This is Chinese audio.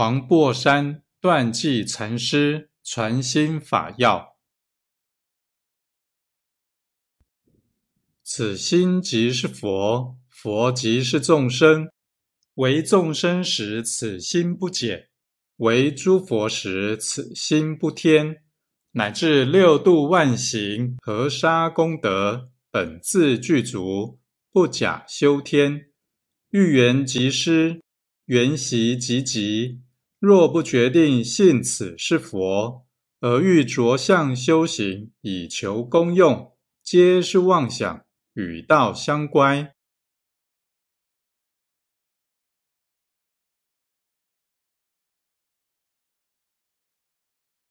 黄檗山断际禅师传心法要：此心即是佛，佛即是众生。为众生时，此心不减；为诸佛时，此心不添。乃至六度万行，河沙功德，本自具足，不假修天。欲缘即施。缘习即极，若不决定信此是佛，而欲着相修行以求功用，皆是妄想，与道相乖。